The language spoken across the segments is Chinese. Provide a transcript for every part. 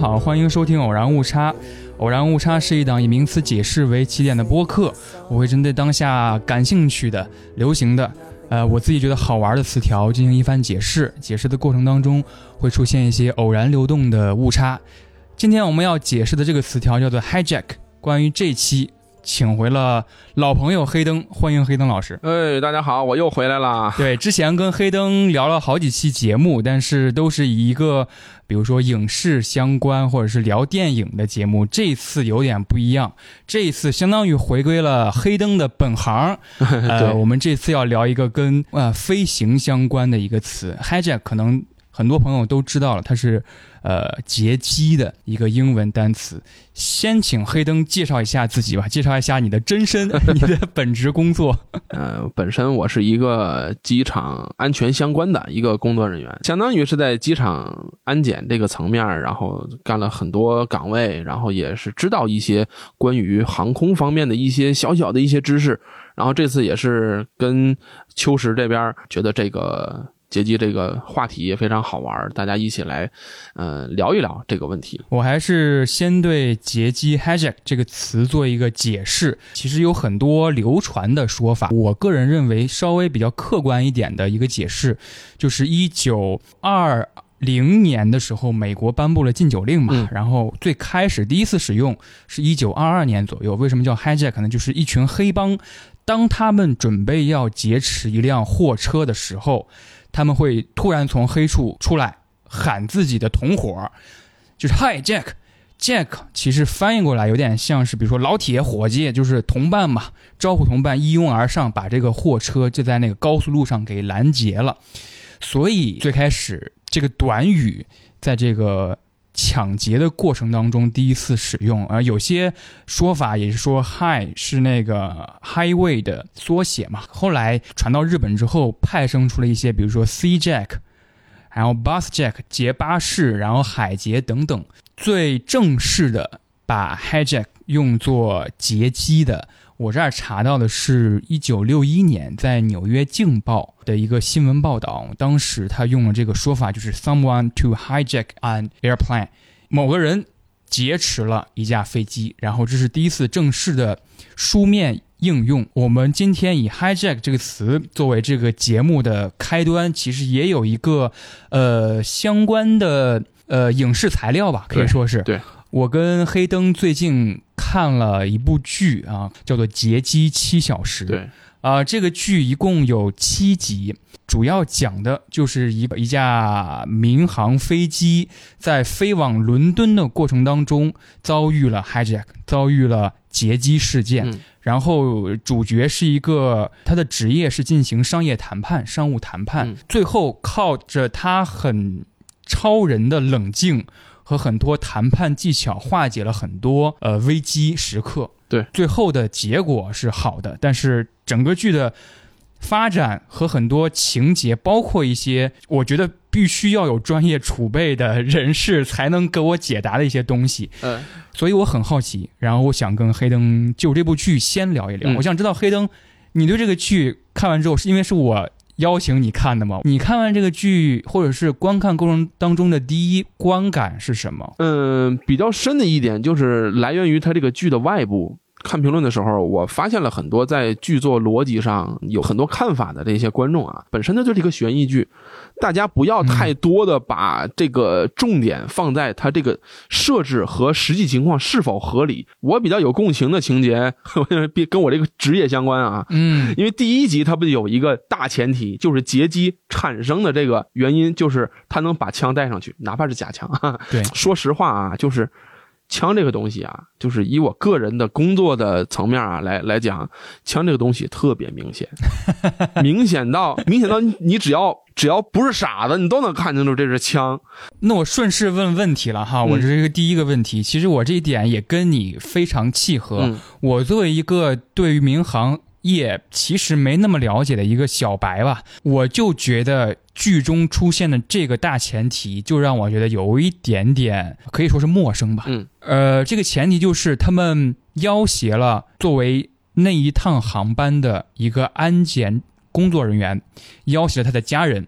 好，欢迎收听《偶然误差》。偶然误差是一档以名词解释为起点的播客，我会针对当下感兴趣的、流行的，呃，我自己觉得好玩的词条进行一番解释。解释的过程当中会出现一些偶然流动的误差。今天我们要解释的这个词条叫做 hijack。关于这期，请回了老朋友黑灯，欢迎黑灯老师。哎，大家好，我又回来了。对，之前跟黑灯聊了好几期节目，但是都是以一个，比如说影视相关或者是聊电影的节目。这次有点不一样，这一次相当于回归了黑灯的本行。呃，我们这次要聊一个跟呃飞行相关的一个词，hijack，可能很多朋友都知道了，它是呃劫机的一个英文单词。先请黑灯介绍一下自己吧，介绍一下你的真身，你的本职工作。呃，本身我是一个机场安全相关的一个工作人员，相当于是在机场安检这个层面，然后干了很多岗位，然后也是知道一些关于航空方面的一些小小的一些知识。然后这次也是跟秋实这边觉得这个。劫机这个话题也非常好玩，大家一起来，呃，聊一聊这个问题。我还是先对劫机 hijack 这个词做一个解释。其实有很多流传的说法，我个人认为稍微比较客观一点的一个解释，就是一九二零年的时候，美国颁布了禁酒令嘛，然后最开始第一次使用是一九二二年左右。为什么叫 hijack 呢？就是一群黑帮，当他们准备要劫持一辆货车的时候。他们会突然从黑处出来喊自己的同伙，就是 “Hi Jack”，Jack 其实翻译过来有点像是，比如说老铁、伙计，就是同伴嘛，招呼同伴一拥而上，把这个货车就在那个高速路上给拦截了。所以最开始这个短语在这个。抢劫的过程当中第一次使用，而有些说法也是说 “high” 是那个 “highway” 的缩写嘛。后来传到日本之后，派生出了一些，比如说 “sea jack”，然后 “bus jack” 劫巴士，然后海劫等等。最正式的把 “hijack” 用作劫机的。我这儿查到的是一九六一年在《纽约镜报》的一个新闻报道，当时他用了这个说法，就是 “someone to hijack an airplane”，某个人劫持了一架飞机，然后这是第一次正式的书面应用。我们今天以 “hijack” 这个词作为这个节目的开端，其实也有一个呃相关的呃影视材料吧，可以说是对。我跟黑灯最近看了一部剧啊，叫做《劫机七小时》。对，啊，这个剧一共有七集，主要讲的就是一一架民航飞机在飞往伦敦的过程当中遭遇了 hijack，遭遇了劫机事件。然后主角是一个，他的职业是进行商业谈判、商务谈判，最后靠着他很超人的冷静。和很多谈判技巧化解了很多呃危机时刻，对，最后的结果是好的。但是整个剧的发展和很多情节，包括一些我觉得必须要有专业储备的人士才能给我解答的一些东西，嗯，所以我很好奇，然后我想跟黑灯就这部剧先聊一聊。我想知道黑灯，你对这个剧看完之后，是因为是我。邀请你看的吗？你看完这个剧，或者是观看过程当中的第一观感是什么？嗯，比较深的一点就是来源于它这个剧的外部。看评论的时候，我发现了很多在剧作逻辑上有很多看法的这些观众啊，本身它就是一个悬疑剧，大家不要太多的把这个重点放在它这个设置和实际情况是否合理。我比较有共情的情节，跟我这个职业相关啊，嗯，因为第一集它不有一个大前提，就是劫机产生的这个原因，就是他能把枪带上去，哪怕是假枪。对，说实话啊，就是。枪这个东西啊，就是以我个人的工作的层面啊来来讲，枪这个东西特别明显，明显到明显到你只要只要不是傻子，你都能看清楚这是枪。那我顺势问问题了哈，我这是一个第一个问题，其实我这一点也跟你非常契合。我作为一个对于民航业其实没那么了解的一个小白吧，我就觉得剧中出现的这个大前提，就让我觉得有一点点可以说是陌生吧。嗯，呃，这个前提就是他们要挟了作为那一趟航班的一个安检工作人员，要挟了他的家人，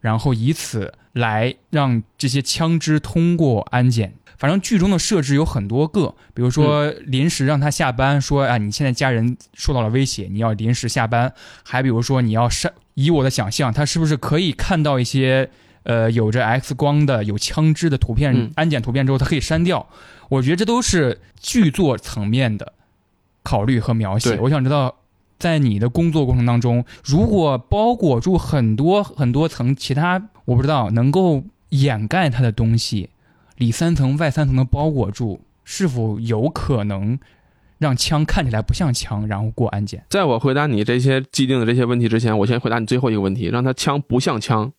然后以此来让这些枪支通过安检。反正剧中的设置有很多个，比如说临时让他下班，说啊你现在家人受到了威胁，你要临时下班；还比如说你要删，以我的想象，他是不是可以看到一些呃有着 X 光的有枪支的图片、嗯安检图片之后，他可以删掉？我觉得这都是剧作层面的考虑和描写。我想知道。在你的工作过程当中，如果包裹住很多很多层其他我不知道能够掩盖它的东西，里三层外三层的包裹住，是否有可能让枪看起来不像枪，然后过安检？在我回答你这些既定的这些问题之前，我先回答你最后一个问题，让它枪不像枪，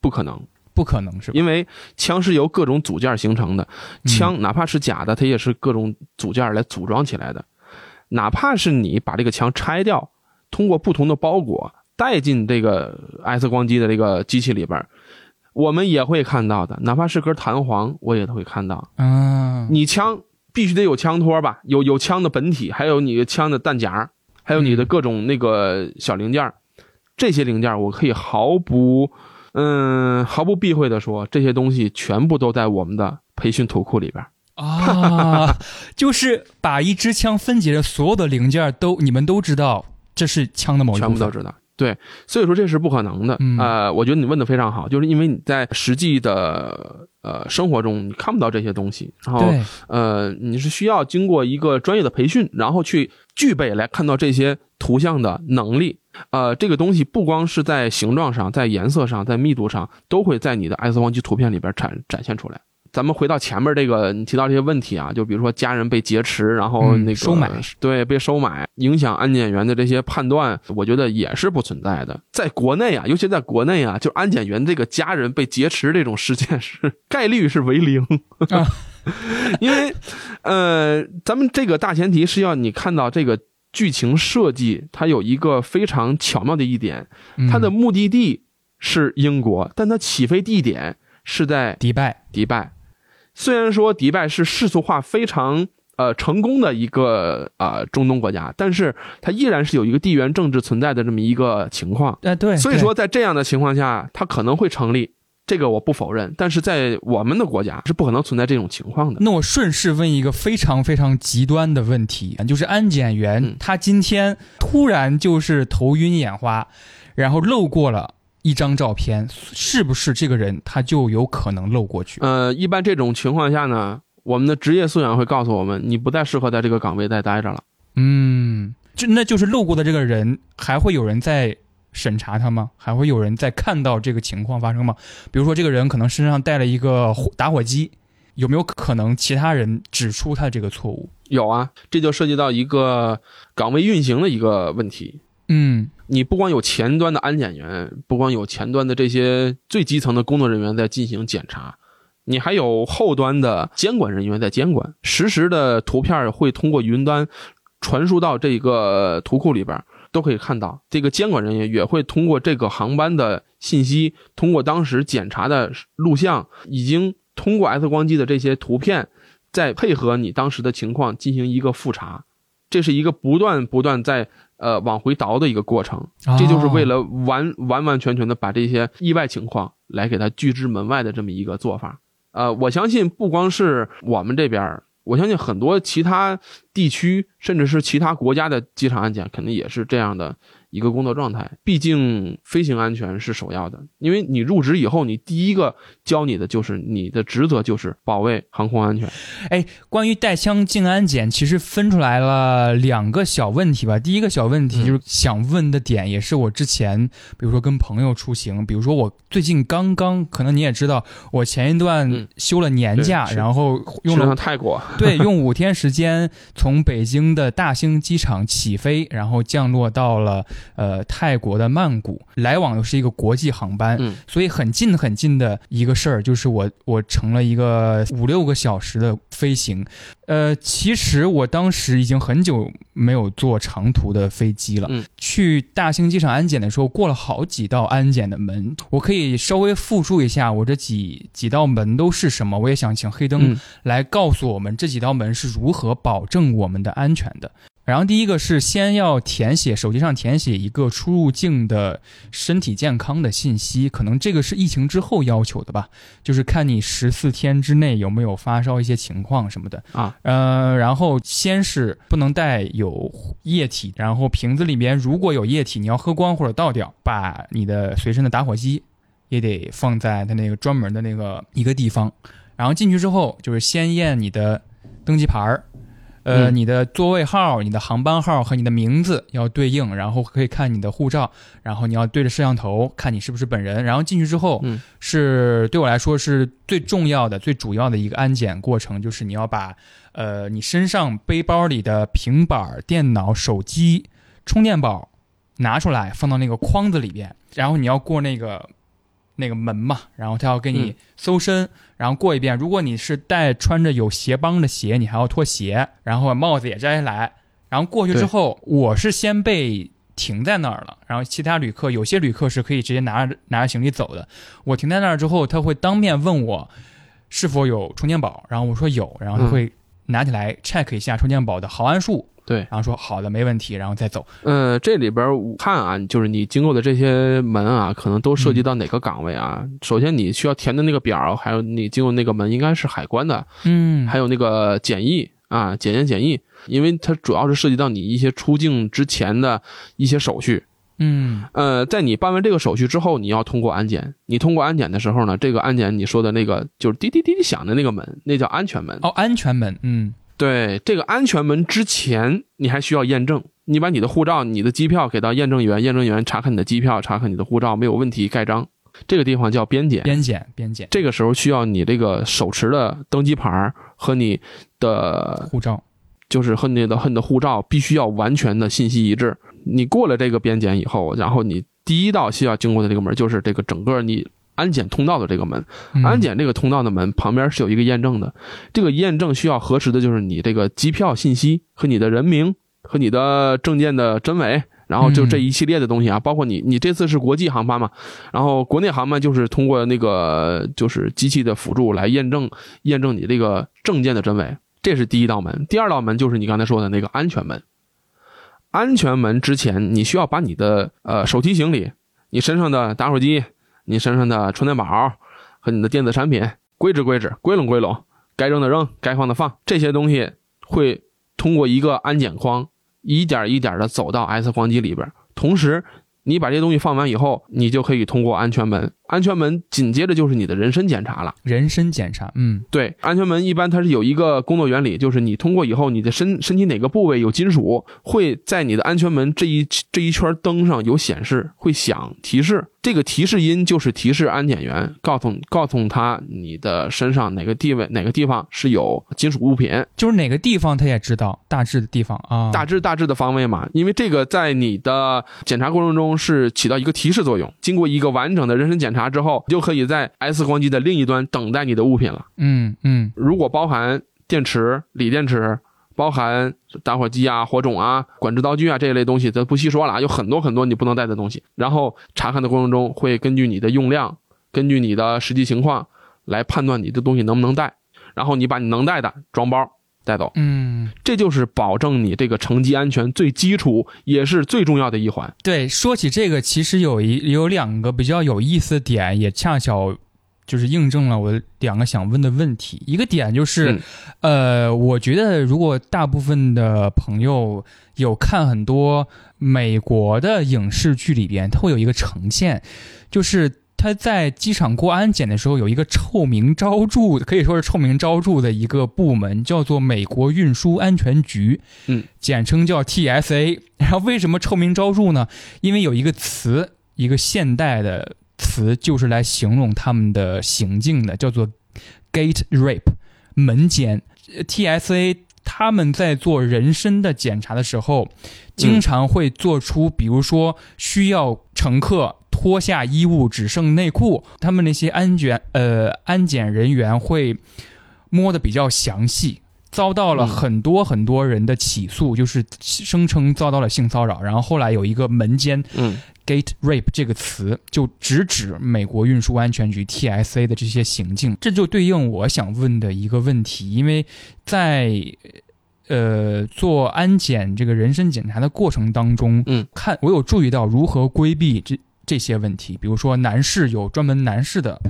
不可能，不可能是？因为枪是由各种组件形成的，嗯枪哪怕是假的，它也是各种组件来组装起来的。哪怕是你把这个枪拆掉，通过不同的包裹带进这个 X 光机的这个机器里边儿，我们也会看到的。哪怕是根弹簧，我也都会看到。啊，你枪必须得有枪托吧，有有枪的本体，还有你枪的弹夹，还有你的各种那个小零件儿，这些零件儿我可以毫不，嗯，毫不避讳的说，这些东西全部都在我们的培训图库里边儿。啊，就是把一支枪分解的所有的零件都，你们都知道这是枪的某一部分。全部都知道。对，所以说这是不可能的。嗯呃，我觉得你问的非常好，就是因为你在实际的呃生活中你看不到这些东西，然后，呃你是需要经过一个专业的培训，然后去具备来看到这些图像的能力。呃，这个东西不光是在形状上，在颜色上，在密度上，都会在你的 X 光机图片里边展展现出来。咱们回到前面这个，你提到这些问题啊，就比如说家人被劫持，然后嗯那个、收买，对，被收买，影响安检员的这些判断，我觉得也是不存在的。在国内啊，尤其在国内啊，就安检员这个家人被劫持这种事件是概率是为零，啊 因为呃，咱们这个大前提是要你看到这个剧情设计，它有一个非常巧妙的一点，嗯它的目的地是英国，但它起飞地点是在迪拜，迪拜。虽然说迪拜是世俗化非常呃成功的一个呃中东国家，但是它依然是有一个地缘政治存在的这么一个情况。哎、对，所以说，在这样的情况下，它可能会成立，这个我不否认。但是在我们的国家是不可能存在这种情况的。那我顺势问一个非常非常极端的问题，就是安检员、嗯他今天突然就是头晕眼花，然后漏过了一张照片，是不是这个人他就有可能漏过去？呃，一般这种情况下呢，我们的职业素养会告诉我们，你不再适合在这个岗位再待着了。嗯，就那就是漏过的这个人，还会有人在审查他吗？还会有人在看到这个情况发生吗？比如说这个人可能身上带了一个火打火机，有没有可能其他人指出他这个错误？有啊，这就涉及到一个岗位运行的一个问题。嗯你不光有前端的安检员，不光有前端的这些最基层的工作人员在进行检查，你还有后端的监管人员在监管。实时的图片会通过云端传输到这个图库里边，都可以看到。这个监管人员也会通过这个航班的信息，通过当时检查的录像，已经通过 X 光机的这些图片，再配合你当时的情况进行一个复查。这是一个不断不断在呃往回倒的一个过程。这就是为了完完完全全的把这些意外情况来给它拒之门外的这么一个做法。呃，我相信不光是我们这边，我相信很多其他地区，甚至是其他国家的机场安检，肯定也是这样的一个工作状态。毕竟飞行安全是首要的，因为你入职以后，你第一个教你的就是你的职责就是保卫航空安全。哎，关于带枪进安检，其实分出来了两个小问题吧。第一个小问题嗯就是想问的点，也是我之前，比如说跟朋友出行，比如说我最近刚刚，可能你也知道，我前一段嗯休了年假，然后用了泰国，对用五天时间从北京的大兴机场起飞，然后降落到了呃泰国的曼谷，来往又是一个国际航班，嗯所以很近很近的一个事儿，就是我我乘了一个五六个小时的飞行，呃，其实我当时已经很久没有坐长途的飞机了。嗯去大兴机场安检的时候，过了好几道安检的门，我可以稍微复述一下我这几几道门都是什么。我也想请黑灯嗯来告诉我们这几道门是如何保证我们的安全的。然后第一个是先要填写手机上填写一个出入境的身体健康的信息，可能这个是疫情之后要求的吧，就是看你十四天之内有没有发烧一些情况什么的啊。呃，然后先是不能带有液体，然后瓶子里面如果有液体，你要喝光或者倒掉，把你的随身的打火机也得放在它那个专门的那个一个地方。然后进去之后，就是先验你的登机牌儿，呃，嗯你的座位号、你的航班号和你的名字要对应，然后可以看你的护照，然后你要对着摄像头看你是不是本人。然后进去之后，嗯是对我来说是最重要的、最主要的一个安检过程，就是你要把呃你身上背包里的平板、电脑、手机、充电宝拿出来，放到那个筐子里边，然后你要过那个那个门嘛，然后他要给你嗯搜身，然后过一遍。如果你是带穿着有鞋帮的鞋，你还要脱鞋，然后帽子也摘下来，然后过去之后，我是先被停在那儿了，然后其他旅客有些旅客是可以直接拿着拿着行李走的。我停在那儿之后，他会当面问我是否有充电宝，然后我说有，然后他嗯会拿起来 check 一下充电宝的毫安数，对，然后说好的没问题，然后再走。呃，这里边我看啊，就是你经过的这些门啊，可能都涉及到哪个岗位啊？首先你需要填的那个表，还有你经过那个门应该是海关的，嗯，还有那个检疫啊，检验检疫，因为它主要是涉及到你一些出境之前的一些手续。嗯呃，在你办完这个手续之后，你要通过安检。你通过安检的时候呢，这个安检你说的那个就是滴滴滴滴响的那个门，那叫安全门。哦，安全门，嗯对，这个安全门之前你还需要验证，你把你的护照、你的机票给到验证员，验证员查看你的机票，查看你的护照没有问题，盖章。这个地方叫边检。边检边检这个时候需要你这个手持的登机牌儿和你的护照，就是和你的和你的护照必须要完全的信息一致。你过了这个边检以后，然后你第一道需要经过的这个门就是这个整个你安检通道的这个门。嗯安检这个通道的门旁边是有一个验证的，这个验证需要核实的就是你这个机票信息和你的人名和你的证件的真伪。然后就这一系列的东西啊，包括你，你这次是国际航班嘛，然后国内航班就是通过那个就是机器的辅助来验证验证你这个证件的真伪，这是第一道门。第二道门就是你刚才说的那个安全门。安全门之前，你需要把你的呃手提行李、你身上的打火机、你身上的充电宝和你的电子产品归置归置、归拢归拢，该扔的扔，该放的放，这些东西会通过一个安检框一点一点的走到 S 光机里边。同时，你把这些东西放完以后，你就可以通过安全门。安全门紧接着就是你的人身检查了。人身检查，嗯对，安全门一般它是有一个工作原理，就是你通过以后，你的身身体哪个部位有金属，会在你的安全门这一这一圈灯上有显示，会响提示。这个提示音就是提示安检员告诉告诉他你的身上哪个地位哪个地方是有金属物品，就是哪个地方他也知道，大致的地方啊，大致大致的方位嘛。因为这个在你的检查过程中是起到一个提示作用。经过一个完整的人身检查之后，你就可以在 S 光机的另一端等待你的物品了。嗯嗯如果包含电池、锂电池，包含打火机啊、火种啊、管制刀具啊这一类东西，咱不细说了啊，有很多很多你不能带的东西。然后查看的过程中，会根据你的用量，根据你的实际情况来判断你的东西能不能带，然后你把你能带的装包带走，嗯，这就是保证你这个乘机安全最基础也是最重要的一环。对，说起这个，其实有一有两个比较有意思的点，也恰巧就是印证了我两个想问的问题。一个点就是，嗯呃，我觉得如果大部分的朋友有看很多美国的影视剧里边，它会有一个呈现，就是。他在机场过安检的时候，有一个臭名昭著，可以说是臭名昭著的一个部门，叫做美国运输安全局，嗯，简称叫 TSA。然后为什么臭名昭著呢？因为有一个词，一个现代的词，就是来形容他们的行径的，叫做 gate rape，门监。呃 TSA 他们在做人身的检查的时候，经常会做出，比如说需要乘客脱下衣物只剩内裤，他们那些安检呃安检人员会摸的比较详细。遭到了嗯很多很多人的起诉，就是声称遭到了性骚扰。然后后来有一个门间嗯 “gate rape” 这个词，就直指美国运输安全局 TSA 的这些行径。这就对应我想问的一个问题，因为在呃做安检这个人身检查的过程当中，嗯，看我有注意到如何规避这这些问题，比如说男士有专门男士的。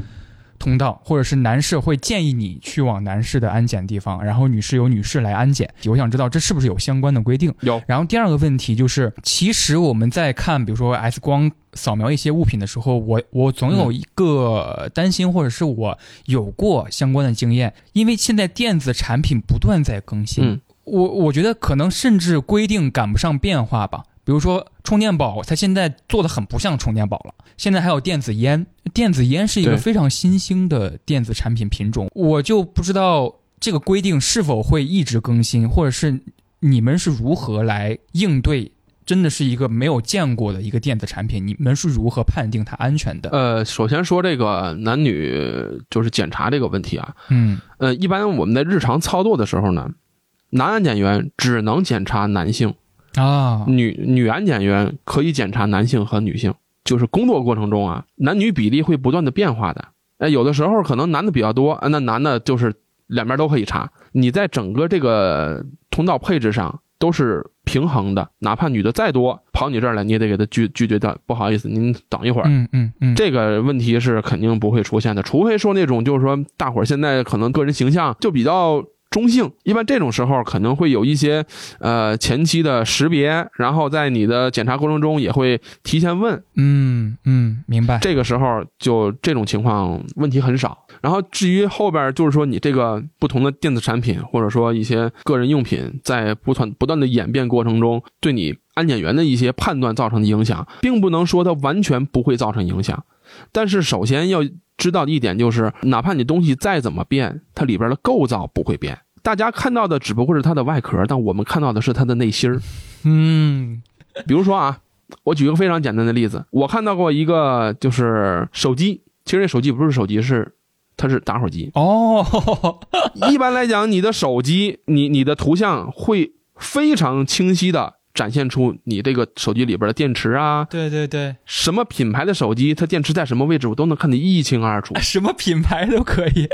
通道，或者是男士会建议你去往男士的安检地方，然后女士有女士来安检。我想知道这是不是有相关的规定？有。然后第二个问题就是，其实我们在看，比如说 X 光扫描一些物品的时候，我我总有一个担心，或者是我有过相关的经验，因为现在电子产品不断在更新，嗯我我觉得可能甚至规定赶不上变化吧。比如说充电宝，它现在做的很不像充电宝了。现在还有电子烟，电子烟是一个非常新兴的电子产品品种，我就不知道这个规定是否会一直更新，或者是你们是如何来应对？真的是一个没有见过的一个电子产品，你们是如何判定它安全的？呃，首先说这个男女就是检查这个问题啊，嗯呃，一般我们在日常操作的时候呢，男安检员只能检查男性，啊，女女安检员可以检查男性和女性。就是工作过程中啊，男女比例会不断的变化的。哎，有的时候可能男的比较多，啊那男的就是两边都可以查。你在整个这个通道配置上都是平衡的，哪怕女的再多跑你这儿来，你也得给他拒拒绝掉。不好意思，您等一会儿。嗯嗯嗯，这个问题是肯定不会出现的，除非说那种就是说大伙儿现在可能个人形象就比较中性，一般这种时候可能会有一些呃前期的识别，然后在你的检查过程中也会提前问，嗯嗯，明白。这个时候就这种情况问题很少。然后至于后边就是说你这个不同的电子产品或者说一些个人用品在不断不断的演变过程中，对你安检员的一些判断造成的影响，并不能说它完全不会造成影响。但是首先要知道的一点就是，哪怕你东西再怎么变，它里边的构造不会变。大家看到的只不过是它的外壳，但我们看到的是它的内芯儿。嗯比如说啊，我举个非常简单的例子，我看到过一个就是手机，其实这手机不是手机，是它是打火机。哦，一般来讲，你的手机，你你的图像会非常清晰的展现出你这个手机里边的电池啊，对对对，什么品牌的手机，它电池在什么位置，我都能看得一清二楚。什么品牌都可以。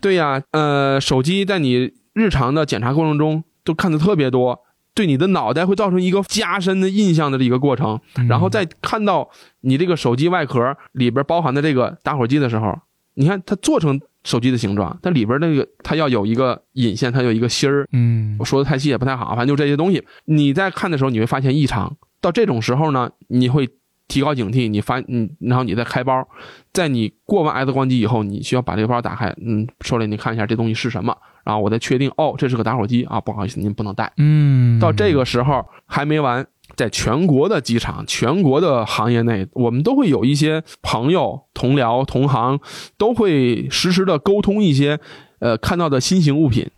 对呀，呃，手机在你日常的检查过程中都看的特别多，对你的脑袋会造成一个加深的印象的一个过程。然后再看到你这个手机外壳里边包含的这个打火机的时候，你看它做成手机的形状，它里边那个它要有一个引线，它有一个芯儿。嗯我说的太细也不太好，反正就这些东西。你在看的时候，你会发现异常。到这种时候呢，你会提高警惕，你发嗯，然后你再开包，在你过完 X 光机以后，你需要把这个包打开，嗯，手里你看一下这东西是什么，然后我再确定哦，这是个打火机啊，不好意思，您不能带。嗯，到这个时候还没完，在全国的机场、全国的行业内，我们都会有一些朋友、同僚、同行，都会实时的沟通一些，呃，看到的新型物品。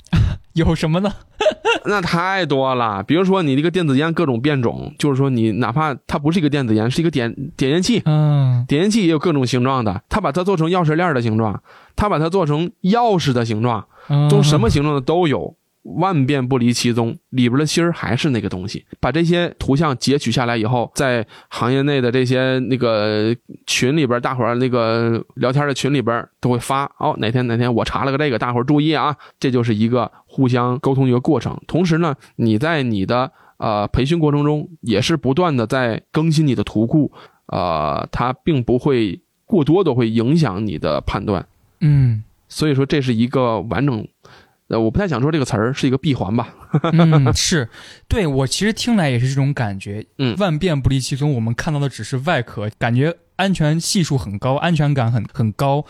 有什么呢？那太多了，比如说你这个电子烟各种变种，就是说你哪怕它不是一个电子烟，是一个点点烟器，嗯点烟器也有各种形状的，它把它做成钥匙链的形状，它把它做成钥匙的形状，嗯都什么形状的都有，万变不离其宗，里边的芯儿还是那个东西。把这些图像截取下来以后，在行业内的这些那个群里边，大伙儿那个聊天的群里边都会发哦，哪天哪天我查了个这个，大伙儿注意啊，这就是一个互相沟通的一个过程。同时呢，你在你的呃培训过程中也是不断的在更新你的图库，呃，它并不会过多的会影响你的判断。嗯所以说这是一个完整，呃，我不太想说这个词儿是一个闭环吧。嗯，是对我其实听来也是这种感觉。嗯万变不离其宗，我们看到的只是外壳，感觉安全系数很高，安全感很很高。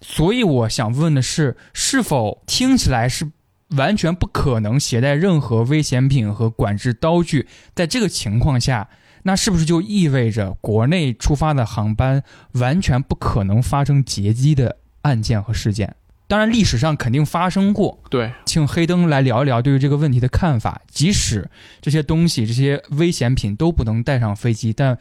所以我想问的是，是否听起来是完全不可能携带任何危险品和管制刀具？在这个情况下，那是不是就意味着国内出发的航班完全不可能发生劫机的案件和事件？当然，历史上肯定发生过，对，请黑灯来聊一聊对于这个问题的看法。即使这些东西、这些危险品都不能带上飞机，但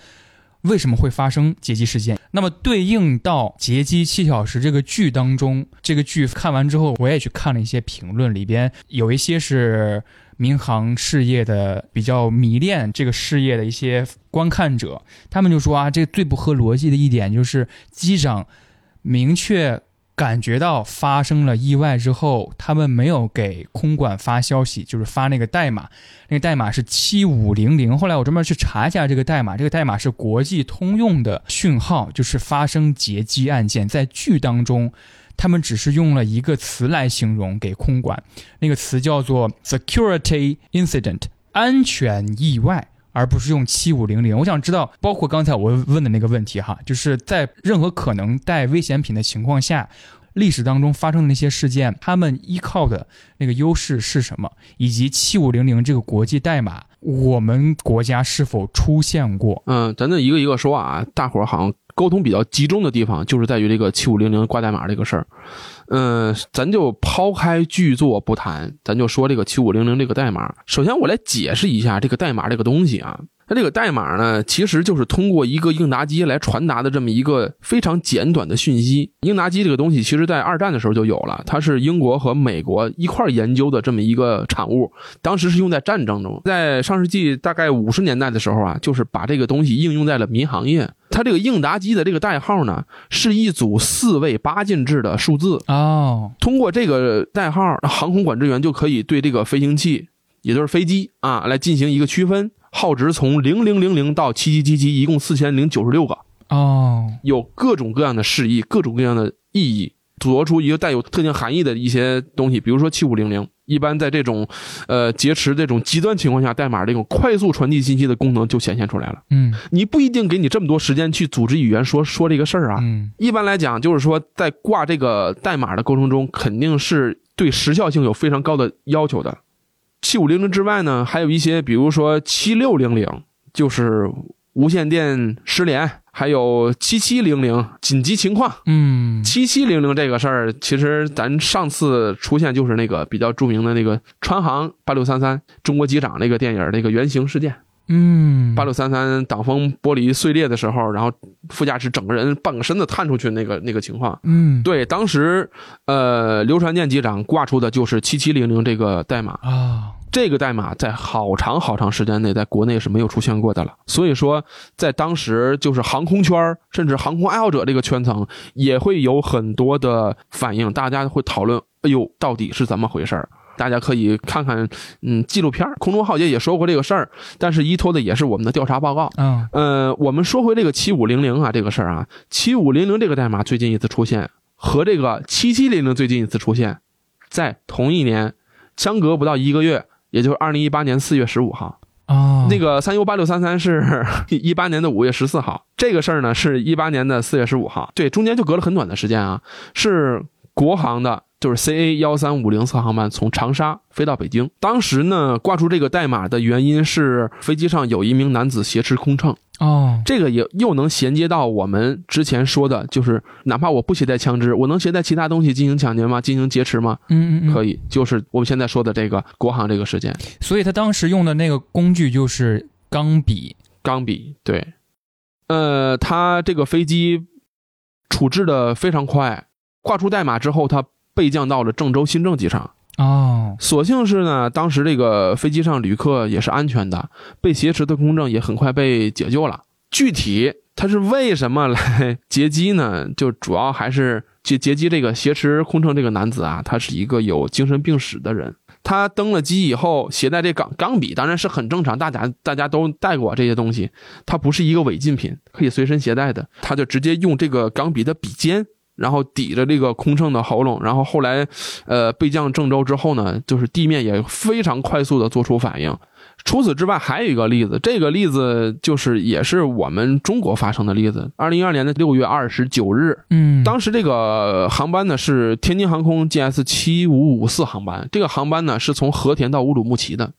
为什么会发生劫机事件？那么对应到《劫机七小时》这个剧当中，这个剧看完之后，我也去看了一些评论，里边有一些是民航事业的比较迷恋这个事业的一些观看者，他们就说啊，这最不合逻辑的一点就是机长明确。感觉到发生了意外之后，他们没有给空管发消息，就是发那个代码，那个代码是七五零零。后来我专门去查一下这个代码，这个代码是国际通用的讯号，就是发生劫机案件，在剧当中，他们只是用了一个词来形容给空管，那个词叫做 security incident，安全意外。而不是用七五零零。我想知道，包括刚才我问的那个问题哈，就是在任何可能带危险品的情况下，历史当中发生的那些事件，他们依靠的那个优势是什么？以及七五零零这个国际代码，我们国家是否出现过？嗯，咱就一个一个说啊。大伙儿好像沟通比较集中的地方，就是在于这个七五零零挂代码这个事儿。嗯，咱就抛开剧作不谈，咱就说这个七五零零这个代码。首先，我来解释一下这个代码这个东西啊。它这个代码呢，其实就是通过一个应答机来传达的这么一个非常简短的讯息。应答机这个东西，其实在二战的时候就有了，它是英国和美国一块研究的这么一个产物。当时是用在战争中，在上世纪大概五十年代的时候啊，就是把这个东西应用在了民航业。它这个应答机的这个代号呢，是一组四位八进制的数字哦。通过这个代号，航空管制员就可以对这个飞行器，也就是飞机啊，来进行一个区分。号值从零零零零到七七七七，一共四千零九十六个哦，有各种各样的示意，各种各样的意义，组合出一个带有特定含义的一些东西。比如说七五零零，一般在这种呃劫持这种极端情况下，代码这种快速传递信息的功能就显现出来了。嗯，你不一定给你这么多时间去组织语言说说这个事儿啊。嗯，一般来讲，就是说在挂这个代码的过程中，肯定是对时效性有非常高的要求的。七五零零之外呢，还有一些，比如说七六零零，就是无线电失联；还有七七零零紧急情况。嗯，七七零零这个事儿，其实咱上次出现就是那个比较著名的那个川航八六三三中国机长那个电影那个原型事件。嗯，八六三三挡风玻璃碎裂的时候，然后副驾驶整个人半个身子探出去那个那个情况。嗯，对，当时呃，刘传健机长挂出的就是七七零零这个代码啊。这个代码在好长好长时间内在国内是没有出现过的了，所以说在当时就是航空圈甚至航空爱好者这个圈层也会有很多的反应，大家会讨论，哎呦，到底是怎么回事大家可以看看，嗯，纪录片空中浩劫也说过这个事儿，但是依托的也是我们的调查报告。嗯，呃，我们说回这个七五零零啊，这个事儿啊，七五零零这个代码最近一次出现和这个七七零零最近一次出现在同一年，相隔不到一个月。也就是二零一八年四月十五号，啊，那个三 U 八六三三是 一八年的五月十四号，这个事儿呢是一八年的四月十五号，对，中间就隔了很短的时间啊，是国航的。就是 C A 幺三五零次航班从长沙飞到北京，当时呢挂出这个代码的原因是飞机上有一名男子挟持空乘。哦，这个也又能衔接到我们之前说的，就是哪怕我不携带枪支，我能携带其他东西进行抢劫吗？进行劫持吗？嗯嗯，可以，就是我们现在说的这个国航这个事件。所以他当时用的那个工具就是钢笔，钢笔对，呃，他这个飞机处置的非常快，挂出代码之后，他。备降到了郑州新郑机场哦，所幸是呢，当时这个飞机上旅客也是安全的，被挟持的空乘也很快被解救了。具体他是为什么来劫机呢？就主要还是劫劫机这个挟持空乘这个男子啊，他是一个有精神病史的人。他登了机以后携带这钢钢笔，当然是很正常，大家大家都带过这些东西，它不是一个违禁品，可以随身携带的。他就直接用这个钢笔的笔尖。然后抵着这个空乘的喉咙，然后后来，呃，备降郑州之后呢，就是地面也非常快速的做出反应。除此之外，还有一个例子，这个例子就是也是我们中国发生的例子。二零一二年的六月二十九日，嗯，当时这个航班呢是天津航空 GS 七五五四航班，这个航班呢是从和田到乌鲁木齐的，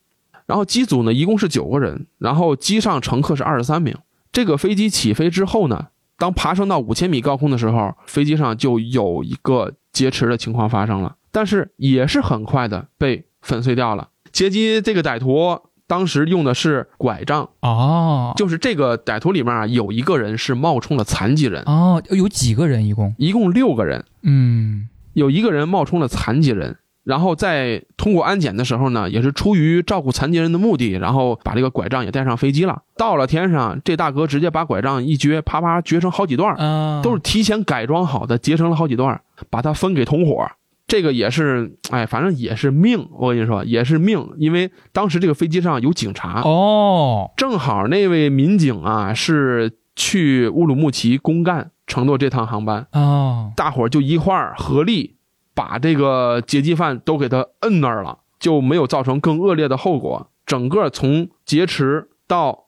然后机组呢一共是九个人，然后机上乘客是二十三名。这个飞机起飞之后呢。当爬升到五千米高空的时候，飞机上就有一个劫持的情况发生了，但是也是很快的被粉碎掉了。劫机这个歹徒当时用的是拐杖，哦，就是这个歹徒里面啊有一个人是冒充了残疾人，哦，有几个人一共？一共六个人，嗯有一个人冒充了残疾人。然后在通过安检的时候呢，也是出于照顾残疾人的目的，然后把这个拐杖也带上飞机了。到了天上，这大哥直接把拐杖一撅，啪啪撅成好几段都是提前改装好的，截成了好几段儿，把它分给同伙。这个也是，哎，反正也是命。我跟你说，也是命，因为当时这个飞机上有警察，哦，正好那位民警啊是去乌鲁木齐公干乘坐这趟航班，哦，大伙儿就一块儿合力把这个劫机犯都给他摁那儿了，就没有造成更恶劣的后果。整个从劫持到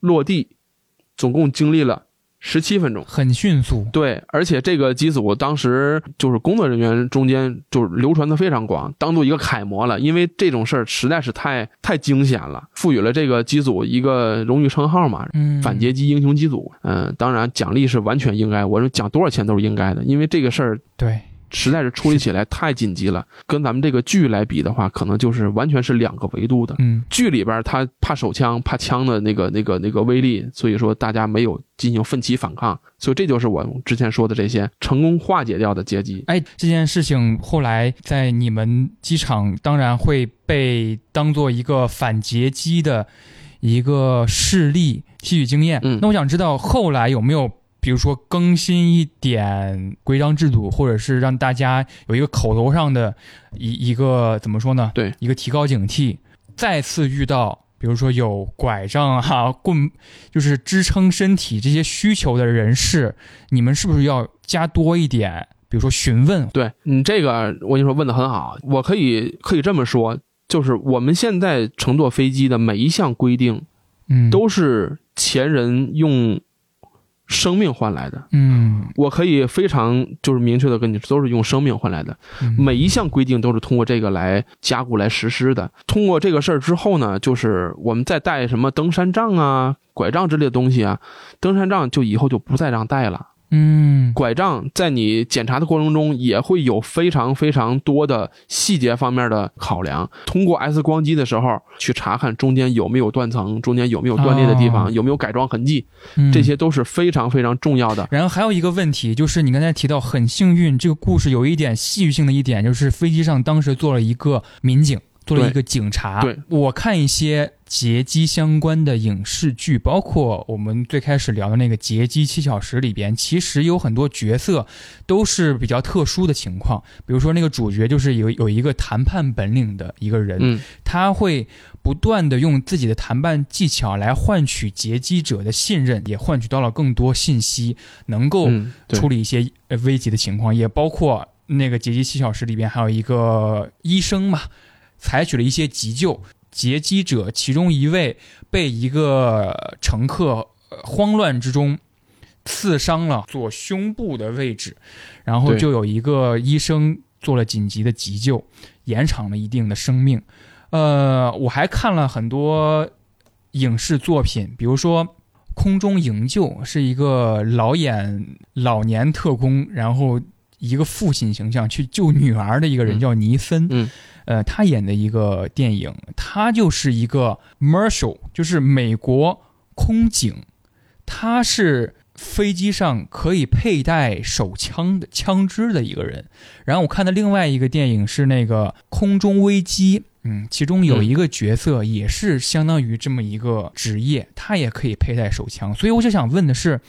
落地，总共经历了十七分钟。很迅速。对，而且这个机组当时就是工作人员中间就是流传的非常广，当做一个楷模了。因为这种事儿实在是太太惊险了，赋予了这个机组一个荣誉称号嘛，嗯，反劫机英雄机组。嗯、当然奖励是完全应该，我说奖多少钱都是应该的，因为这个事儿对，实在是处理起来太紧急了，跟咱们这个剧来比的话，可能就是完全是两个维度的。嗯剧里边他怕手枪、怕枪的那个、那个、那个威力，所以说大家没有进行奋起反抗，所以这就是我之前说的这些成功化解掉的阶级。哎，这件事情后来在你们机场当然会被当做一个反劫机的一个事例，吸取经验。嗯那我想知道后来有没有，比如说更新一点规章制度，或者是让大家有一个口头上的一一个怎么说呢？对，一个提高警惕。再次遇到，比如说有拐杖啊、棍，就是支撑身体这些需求的人士，你们是不是要加多一点？比如说询问，对你这个，我跟你说问的很好，我可以可以这么说，就是我们现在乘坐飞机的每一项规定，嗯，都是前人用生命换来的。嗯，我可以非常就是明确的跟你说，都是用生命换来的。嗯每一项规定都是通过这个来加固来实施的。通过这个事儿之后呢，就是我们再带什么登山杖啊、拐杖之类的东西啊，登山杖就以后就不再让带了。嗯拐杖在你检查的过程中也会有非常非常多的细节方面的考量。通过 X 光机的时候去查看中间有没有断层，中间有没有断裂的地方，哦有没有改装痕迹，嗯这些都是非常非常重要的。然后还有一个问题，就是你刚才提到很幸运，这个故事有一点戏剧性的一点，就是飞机上当时坐了一个民警，做了一个警察。对我看一些劫机相关的影视剧，包括我们最开始聊的那个《劫机七小时》里边，其实有很多角色都是比较特殊的情况，比如说那个主角就是有有一个谈判本领的一个人，嗯，他会不断的用自己的谈判技巧来换取劫机者的信任，也换取到了更多信息，能够处理一些呃危急的情况，也包括那个劫机七小时里边还有一个医生嘛，采取了一些急救。劫机者其中一位被一个乘客呃慌乱之中刺伤了左胸部的位置，然后就有一个医生做了紧急的急救，延长了一定的生命。呃，我还看了很多影视作品，比如说《空中营救》是一个老演老年特工，然后一个父亲形象去救女儿的一个人嗯叫尼森，嗯呃，他演的一个电影，他就是一个 Marshal，就是美国空警，他是飞机上可以佩戴手枪的枪支的一个人。然后我看的另外一个电影是那个《空中危机》，嗯，其中有一个角色也是相当于这么一个职业，他也可以佩戴手枪。所以我就想问的是，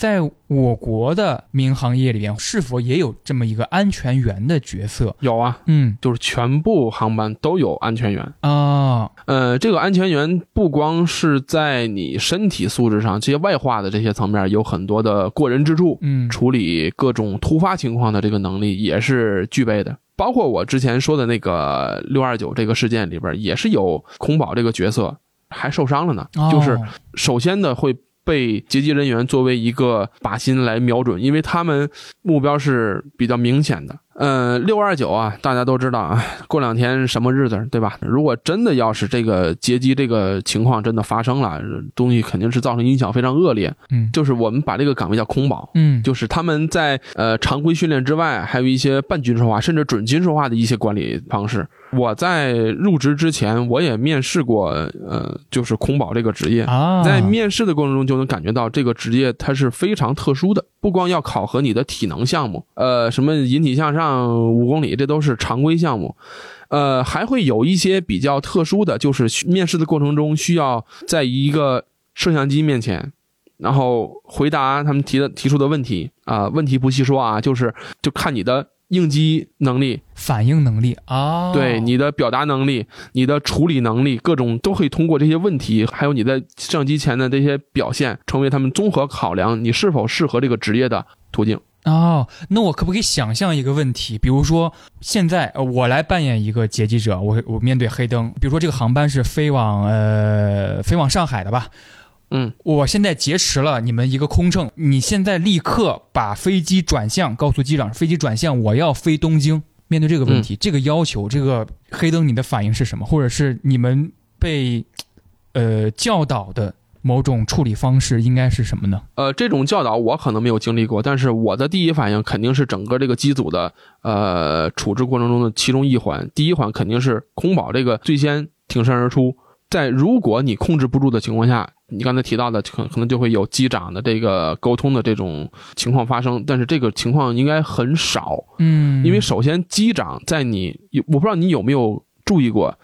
在我国的民航业里边，是否也有这么一个安全员的角色？有啊，嗯就是全部航班都有安全员。啊，呃，这个安全员不光是在你身体素质上这些外化的这些层面有很多的过人之处，嗯处理各种突发情况的这个能力也是具备的。包括我之前说的那个六二九这个事件里边，也是有空保这个角色还受伤了呢。就是哦首先呢会被劫机人员作为一个靶心来瞄准，因为他们目标是比较明显的。呃，六二九啊，大家都知道啊，过两天什么日子，对吧？如果真的要是这个劫机这个情况真的发生了，东西肯定是造成影响非常恶劣。嗯就是我们把这个岗位叫空保，嗯，就是他们在呃常规训练之外，还有一些半军事化甚至准军事化的一些管理方式。我在入职之前，我也面试过，呃，就是空保这个职业。啊，在面试的过程中就能感觉到这个职业它是非常特殊的，不光要考核你的体能项目，呃，什么引体向上五公里，这都是常规项目，呃，还会有一些比较特殊的，就是面试的过程中需要在一个摄像机面前，然后回答他们提的提出的问题啊、问题不细说啊，就是就看你的应激能力，反应能力啊，对你的表达能力、你的处理能力，各种都可以通过这些问题，还有你在摄像机前的这些表现，成为他们综合考量你是否适合这个职业的途径。哦，那我可不可以想象一个问题？比如说，现在呃我来扮演一个劫机者，我我面对黑灯，比如说这个航班是飞往呃飞往上海的吧？嗯，我现在劫持了你们一个空乘，你现在立刻把飞机转向，告诉机长飞机转向，我要飞东京。面对这个问题，这个要求，这个黑灯你的反应是什么？或者是你们被呃教导的某种处理方式应该是什么呢？呃，这种教导我可能没有经历过，但是我的第一反应肯定是整个这个机组的呃处置过程中的其中一环。第一环肯定是空保这个最先挺身而出，在如果你控制不住的情况下，你刚才提到的可可能就会有机长的这个沟通的这种情况发生，但是这个情况应该很少，嗯，因为首先机长在你，我不知道你有没有注意过，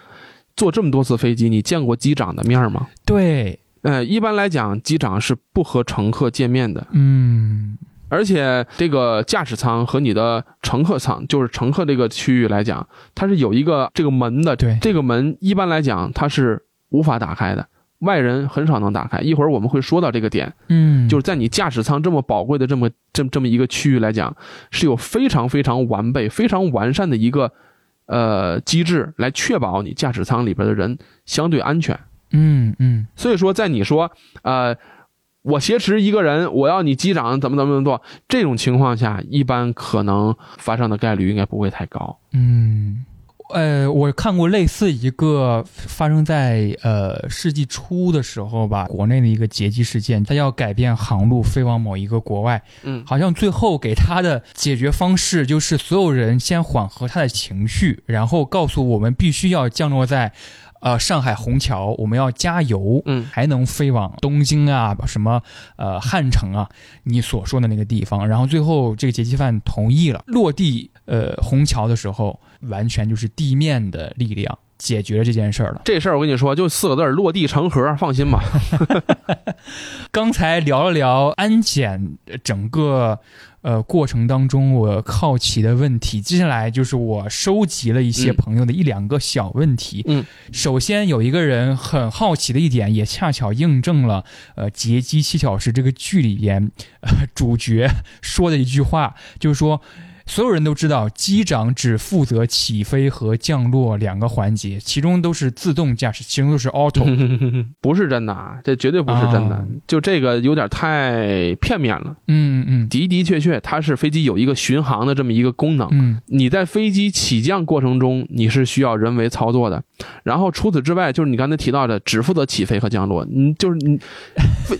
坐这么多次飞机，你见过机长的面吗？对，呃，一般来讲，机长是不和乘客见面的，嗯而且这个驾驶舱和你的乘客舱，就是乘客这个区域来讲，它是有一个这个门的。对这个门一般来讲它是无法打开的，外人很少能打开。一会儿我们会说到这个点，嗯，就是在你驾驶舱这么宝贵的这么这么这么一个区域来讲，是有非常非常完备、非常完善的一个呃机制来确保你驾驶舱里边的人相对安全。嗯嗯所以说，在你说呃，我挟持一个人，我要你机长怎么怎么怎么做这种情况下，一般可能发生的概率应该不会太高。嗯，呃，我看过类似一个发生在呃世纪初的时候吧，国内的一个劫机事件，他要改变航路飞往某一个国外，嗯好像最后给他的解决方式就是所有人先缓和他的情绪，然后告诉我们必须要降落在。呃，上海虹桥，我们要加油，嗯还能飞往东京啊，什么呃汉城啊，你所说的那个地方。然后最后这个劫机犯同意了，落地呃虹桥的时候，完全就是地面的力量解决了这件事儿了。这事儿我跟你说，就四个字儿：落地成盒。放心吧。刚才聊了聊安检呃整个呃过程当中我好奇的问题，接下来就是我收集了一些嗯朋友的一两个小问题。嗯，首先有一个人很好奇的一点，也恰巧印证了呃《劫机七小时》这个剧里边呃主角说的一句话，就是说。所有人都知道，机长只负责起飞和降落两个环节，其中都是自动驾驶，其中都是 auto。不是真的啊，这绝对不是真的。啊就这个有点太片面了。嗯嗯的的确确，它是飞机有一个巡航的这么一个功能。嗯你在飞机起降过程中，你是需要人为操作的。然后除此之外，就是你刚才提到的，只负责起飞和降落。你就是你，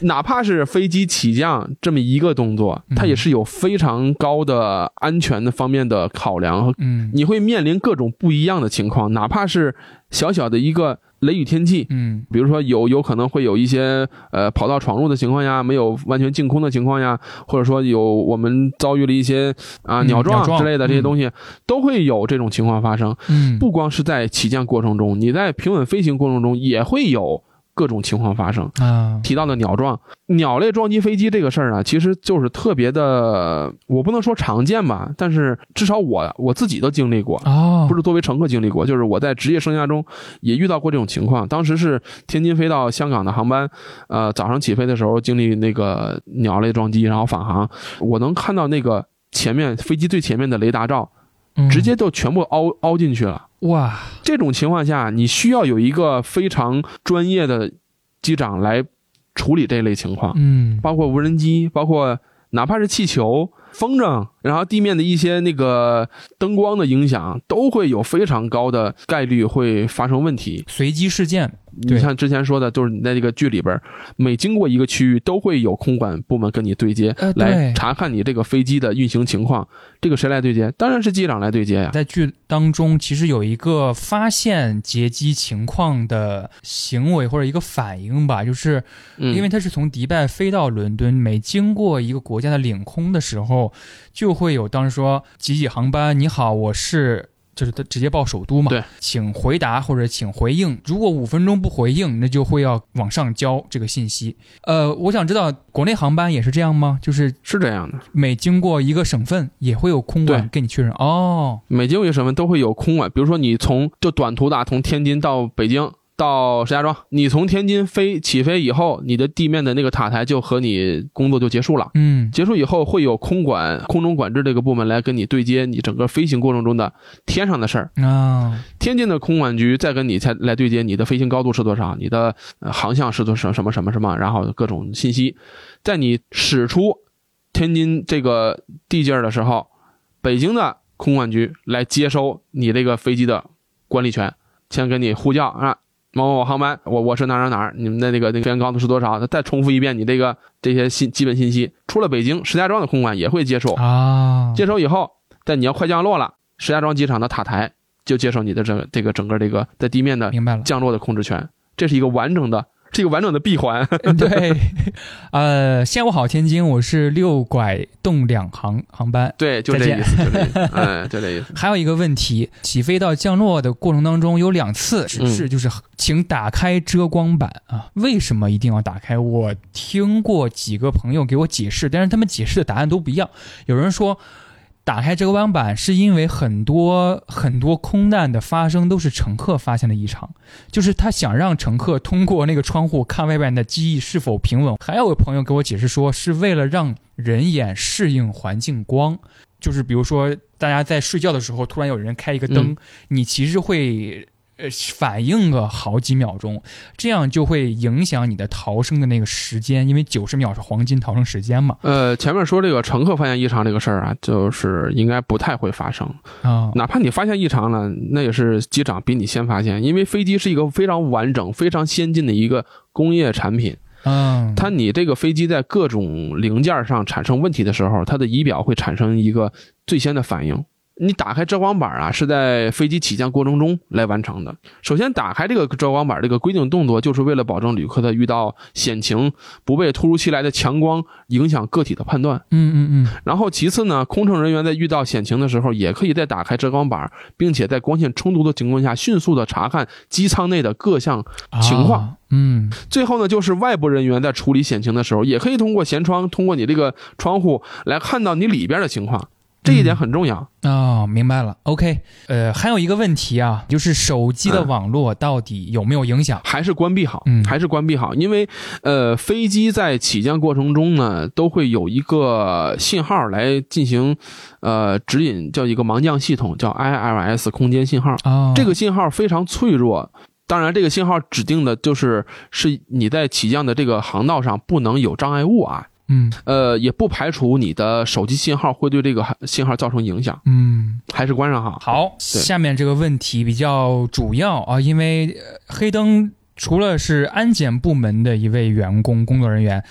哪怕是飞机起降这么一个动作，它也是有非常高的安全的方面的考量和嗯。你会面临各种不一样的情况，哪怕是小小的一个雷雨天气，嗯。比如说有有可能会有一些呃跑道闯入的情况呀，没有完全净空的情况呀，或者说有我们遭遇了一些啊、嗯鸟撞鸟撞之类的这些东西，都会有这种情况发生。嗯，不光是在起降过程中，你在平稳飞行过程中也会有各种情况发生。啊，提到的鸟撞，鸟类撞击飞机这个事儿啊，其实就是特别的，我不能说常见吧，但是至少我我自己都经历过。哦，不是作为乘客经历过，就是我在职业生涯中也遇到过这种情况。当时是天津飞到香港的航班，呃，早上起飞的时候经历那个鸟类撞击，然后返航，我能看到那个前面飞机最前面的雷达罩嗯直接就全部凹凹进去了。哇，这种情况下，你需要有一个非常专业的机长来处理这类情况，嗯。包括无人机，包括哪怕是气球，风筝，然后地面的一些那个灯光的影响，都会有非常高的概率会发生问题。随机事件，对你像之前说的，就是你在这个剧里边，每经过一个区域，都会有空管部门跟你对接，呃对来查看你这个飞机的运行情况。这个谁来对接？当然是机长来对接呀。在剧当中，其实有一个发现劫机情况的行为或者一个反应吧，就是嗯，因为它是从迪拜飞到伦敦，每经过一个国家的领空的时候，就会有当时说几几航班，你好，我是。就是他直接报首都嘛，对，请回答或者请回应。如果五分钟不回应，那就会要往上交这个信息。呃，我想知道国内航班也是这样吗？就是是这样的，每经过一个省份，也会有空管跟你确认。哦，每经过一个省份都会有空管，比如说你从就短途的，从天津到北京。到石家庄，你从天津飞起飞以后，你的地面的那个塔台就和你工作就结束了。嗯，结束以后，会有空管、空中管制这个部门来跟你对接你整个飞行过程中的天上的事儿。啊，天津的空管局再跟你才来对接你的飞行高度是多少，你的、呃航向是多少什么什么什么，然后各种信息，在你驶出天津这个地界儿的时候，北京的空管局来接收你这个飞机的管理权，先给你呼叫啊。某某某航班，我我是哪儿哪儿哪儿，你们的那个那个飞行高度是多少？再重复一遍你这个这些信基本信息。出了北京，石家庄的空管也会接收，啊，接收以后，在你要快降落了，石家庄机场的塔台就接受你的这个这个整个这个在地面的。降落的控制权，这是一个完整的，是一个完整的闭环。对，呃，下午好，天津，我是六拐动两航航班。对，就这意思，就这意思，嗯，就这意思。还有一个问题，起飞到降落的过程当中有两次指示，就是请打开遮光板啊。为什么一定要打开？我听过几个朋友给我解释，但是他们解释的答案都不一样。有人说。打开这个弯板是因为很多很多空难的发生都是乘客发现的异常，就是他想让乘客通过那个窗户看外边的机翼是否平稳。还有朋友给我解释说，是为了让人眼适应环境光，就是比如说大家在睡觉的时候，突然有人开一个灯，嗯你其实会。呃，反应个好几秒钟，这样就会影响你的逃生的那个时间，因为九十秒是黄金逃生时间嘛。呃，前面说这个乘客发现异常这个事儿啊，就是应该不太会发生。啊，哪怕你发现异常了，那也是机长比你先发现，因为飞机是一个非常完整、非常先进的一个工业产品。嗯，它你这个飞机在各种零件上产生问题的时候，它的仪表会产生一个最先的反应。你打开遮光板啊，是在飞机起降过程中来完成的。首先，打开这个遮光板这个规定动作，就是为了保证旅客在遇到险情不被突如其来的强光影响个体的判断。嗯嗯嗯，然后，其次呢，空乘人员在遇到险情的时候，也可以在打开遮光板，并且在光线充足的情况下，迅速的查看机舱内的各项情况。啊嗯最后呢，就是外部人员在处理险情的时候，也可以通过舷窗，通过你这个窗户来看到你里边的情况，这一点很重要。哦，明白了。OK，呃，还有一个问题啊，就是手机的嗯网络到底有没有影响？还是关闭好，嗯还是关闭好，因为呃，飞机在起降过程中呢，都会有一个信号来进行呃指引，叫一个盲降系统，叫 ILS 空间信号。哦，这个信号非常脆弱。当然，这个信号指定的就是是你在起降的这个航道上不能有障碍物啊，嗯呃，也不排除你的手机信号会对这个信号造成影响，嗯，还是关上好。好，下面这个问题比较主要啊，因为呃黑灯除了是安检部门的一位员工工作人员，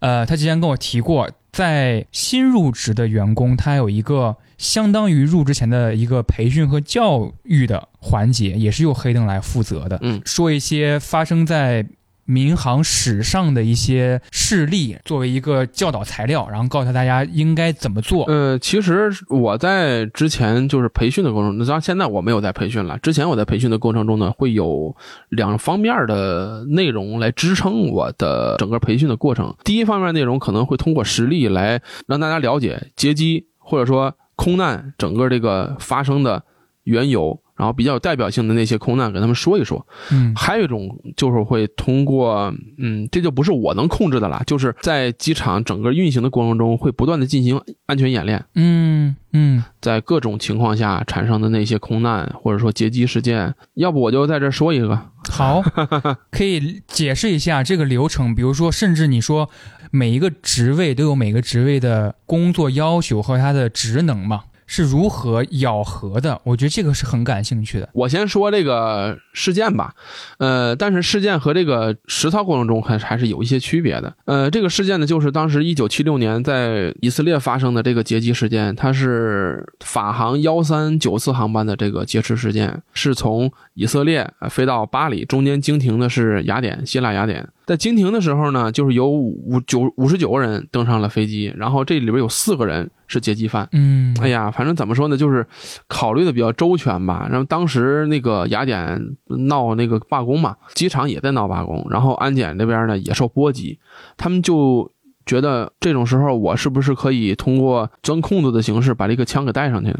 呃，他之前跟我提过，在新入职的员工，他有一个相当于入职前的一个培训和教育的环节，也是由黑灯来负责的。嗯说一些发生在民航史上的一些事例，作为一个教导材料，然后告诉大家应该怎么做。呃，其实我在之前就是培训的过程中，当然现在我没有在培训了。之前我在培训的过程中呢，会有两方面的内容来支撑我的整个培训的过程。第一方面内容可能会通过实例来让大家了解劫机或者说空难整个这个发生的缘由，然后比较有代表性的那些空难给他们说一说。嗯。还有一种就是会通过，嗯，这就不是我能控制的了，就是在机场整个运行的过程中，会不断的进行安全演练，嗯嗯，在各种情况下产生的那些空难或者说劫机事件，要不我就在这儿说一个，好，可以解释一下这个流程，比如说，甚至你说每一个职位都有每个职位的工作要求和它的职能嘛，是如何咬合的？我觉得这个是很感兴趣的。我先说这个事件吧，呃，但是事件和这个实操过程中还还是有一些区别的。呃，这个事件呢，就是当时一九七六年在以色列发生的这个劫机事件，它是法航幺三九次航班的这个劫持事件，是从以色列飞到巴黎，中间经停的是雅典，希腊雅典。在经停的时候呢，就是有五九五十九个人登上了飞机，然后这里边有四个人是劫机犯。嗯，哎呀，反正怎么说呢，就是考虑的比较周全吧。然后当时那个雅典闹那个罢工嘛，机场也在闹罢工，然后安检这边呢也受波及，他们就觉得这种时候我是不是可以通过钻空子的形式把这个枪给带上去？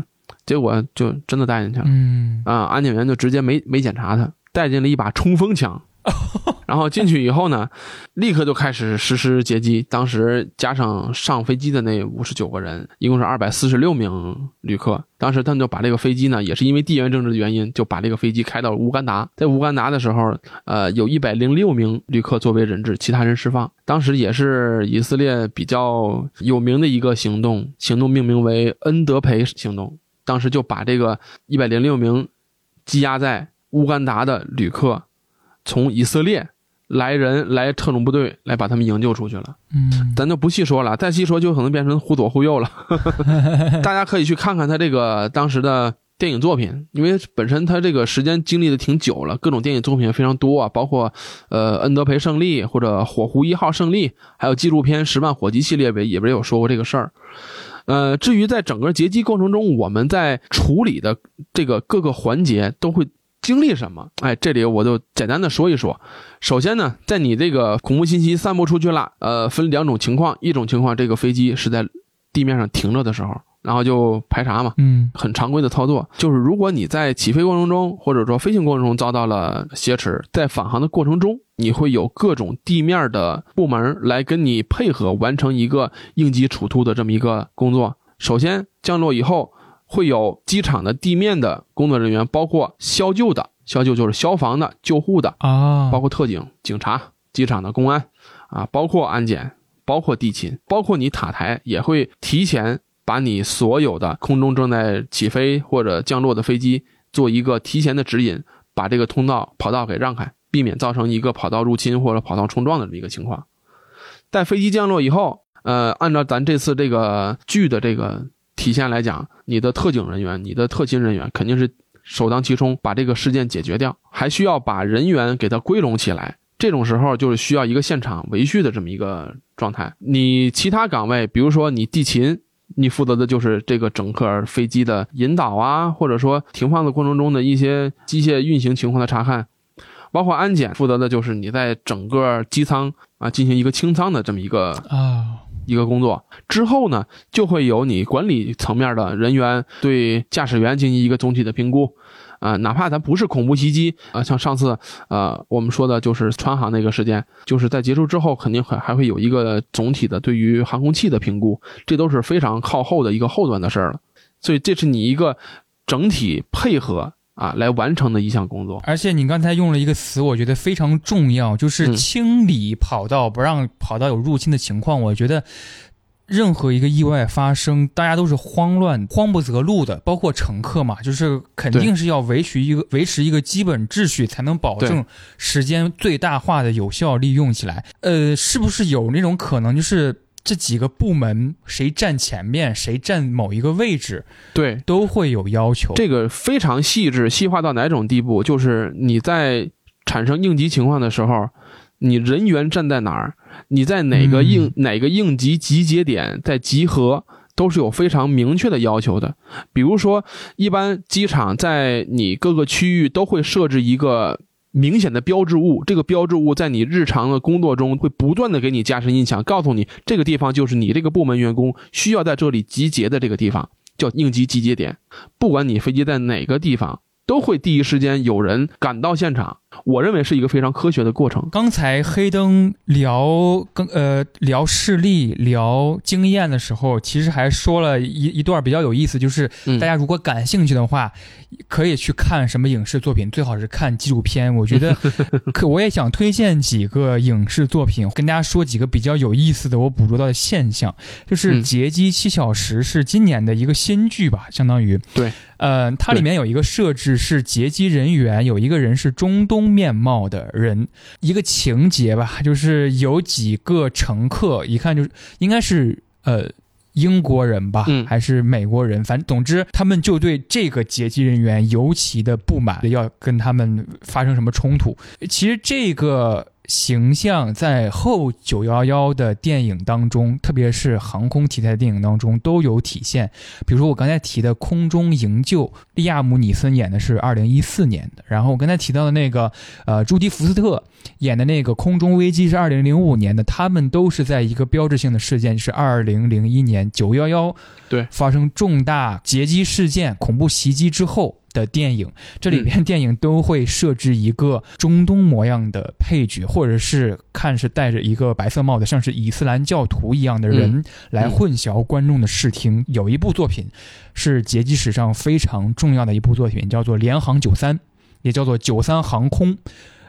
结果就真的带进去了。嗯，啊，安检员就直接没没检查他，带进了一把冲锋枪。然后进去以后呢，立刻就开始实施劫机。当时加上上飞机的那五十九个人，一共是二百四十六名旅客。当时他们就把这个飞机呢，也是因为地缘政治的原因，就把这个飞机开到了乌干达。在乌干达的时候，呃，有一百零六名旅客作为人质，其他人释放。当时也是以色列比较有名的一个行动，行动命名为恩德培行动。当时就把这个一百零六名羁押在乌干达的旅客，从以色列来人来特种部队来把他们营救出去了。嗯，咱就不细说了，再细说就可能变成忽左忽右了。大家可以去看看他这个当时的电影作品，因为本身他这个时间经历的挺久了，各种电影作品非常多啊，包括呃恩德培胜利或者火狐一号胜利，还有纪录片十万火急系列里也不是有说过这个事儿。呃，至于在整个劫机过程中，我们在处理的这个各个环节都会经历什么？哎，这里我就简单的说一说。首先呢，在你这个恐怖信息散播出去了，呃，分两种情况，一种情况这个飞机是在地面上停着的时候，然后就排查嘛，嗯，很常规的操作。就是如果你在起飞过程中，或者说飞行过程中遭到了挟持，在返航的过程中，你会有各种地面的部门来跟你配合，完成一个应急处突的这么一个工作。首先降落以后，会有机场的地面的工作人员，包括消救的，消救就是消防的、救护的，啊，包括特警、警察、机场的公安，啊，包括安检，包括地勤，包括你塔台也会提前把你所有的空中正在起飞或者降落的飞机做一个提前的指引，把这个通道跑道给让开，避免造成一个跑道入侵或者跑道冲撞的这么一个情况。在飞机降落以后，呃，按照咱这次这个剧的这个体现来讲，你的特警人员、你的特勤人员肯定是首当其冲把这个事件解决掉，还需要把人员给它归拢起来。这种时候就是需要一个现场维序的这么一个状态。你其他岗位，比如说你地勤，你负责的就是这个整个飞机的引导啊，或者说停放的过程中的一些机械运行情况的查看，包括安检负责的就是你在整个机舱啊进行一个清仓的这么一个啊，一个工作之后呢，就会有你管理层面的人员对驾驶员进行一个总体的评估，啊、哪怕咱不是恐怖袭击啊、像上次呃我们说的就是川航那个事件，就是在结束之后肯定还还会有一个总体的对于航空器的评估，这都是非常靠后的一个后端的事儿了，所以这是你一个整体配合啊来完成的一项工作。而且你刚才用了一个词，我觉得非常重要，就是嗯清理跑道，不让跑道有入侵的情况。我觉得任何一个意外发生，大家都是慌乱、慌不择路的，包括乘客嘛，就是肯定是要维持一个维持一个基本秩序，才能保证时间最大化的有效利用起来。呃，是不是有那种可能，就是这几个部门谁站前面，谁站某一个位置，对，都会有要求？这个非常细致，细化到哪种地步？就是你在产生应急情况的时候，你人员站在哪儿，你在哪个应、嗯哪个应急集结点在集合，都是有非常明确的要求的。比如说，一般机场在你各个区域都会设置一个。明显的标志物，这个标志物在你日常的工作中会不断的给你加深印象，告诉你这个地方就是你这个部门员工需要在这里集结的这个地方，叫应急集结点。不管你飞机在哪个地方，都会第一时间有人赶到现场，我认为是一个非常科学的过程。刚才黑灯聊跟呃聊事例、聊经验的时候，其实还说了一一段比较有意思，就是嗯大家如果感兴趣的话，可以去看什么影视作品，最好是看纪录片。我觉得 可我也想推荐几个影视作品，跟大家说几个比较有意思的我捕捉到的现象，就是《嗯劫机七小时》是今年的一个新剧吧，相当于对。呃，它里面有一个设置是劫机人员有一个人是中东面貌的人，一个情节吧，就是有几个乘客一看就是应该是呃英国人吧，嗯还是美国人，反正总之他们就对这个劫机人员尤其的不满，要跟他们发生什么冲突。其实这个。形象在后九幺幺的电影当中，特别是航空题材的电影当中都有体现。比如说我刚才提的《空中营救》，利亚姆·尼森演的是二零一四年的，然后我刚才提到的那个呃朱迪·福斯特演的那个《空中危机》是二零零五年的，他们都是在一个标志性的事件，是二零零一年九幺幺对发生重大劫机事件、恐怖袭击之后。的电影，这里边电影都会设置一个中东模样的配角，或者是看是戴着一个白色帽子，像是伊斯兰教徒一样的人，来混淆观众的视听。有一部作品是劫机史上非常重要的一部作品，叫做《联航九三》，也叫做《九三航空》。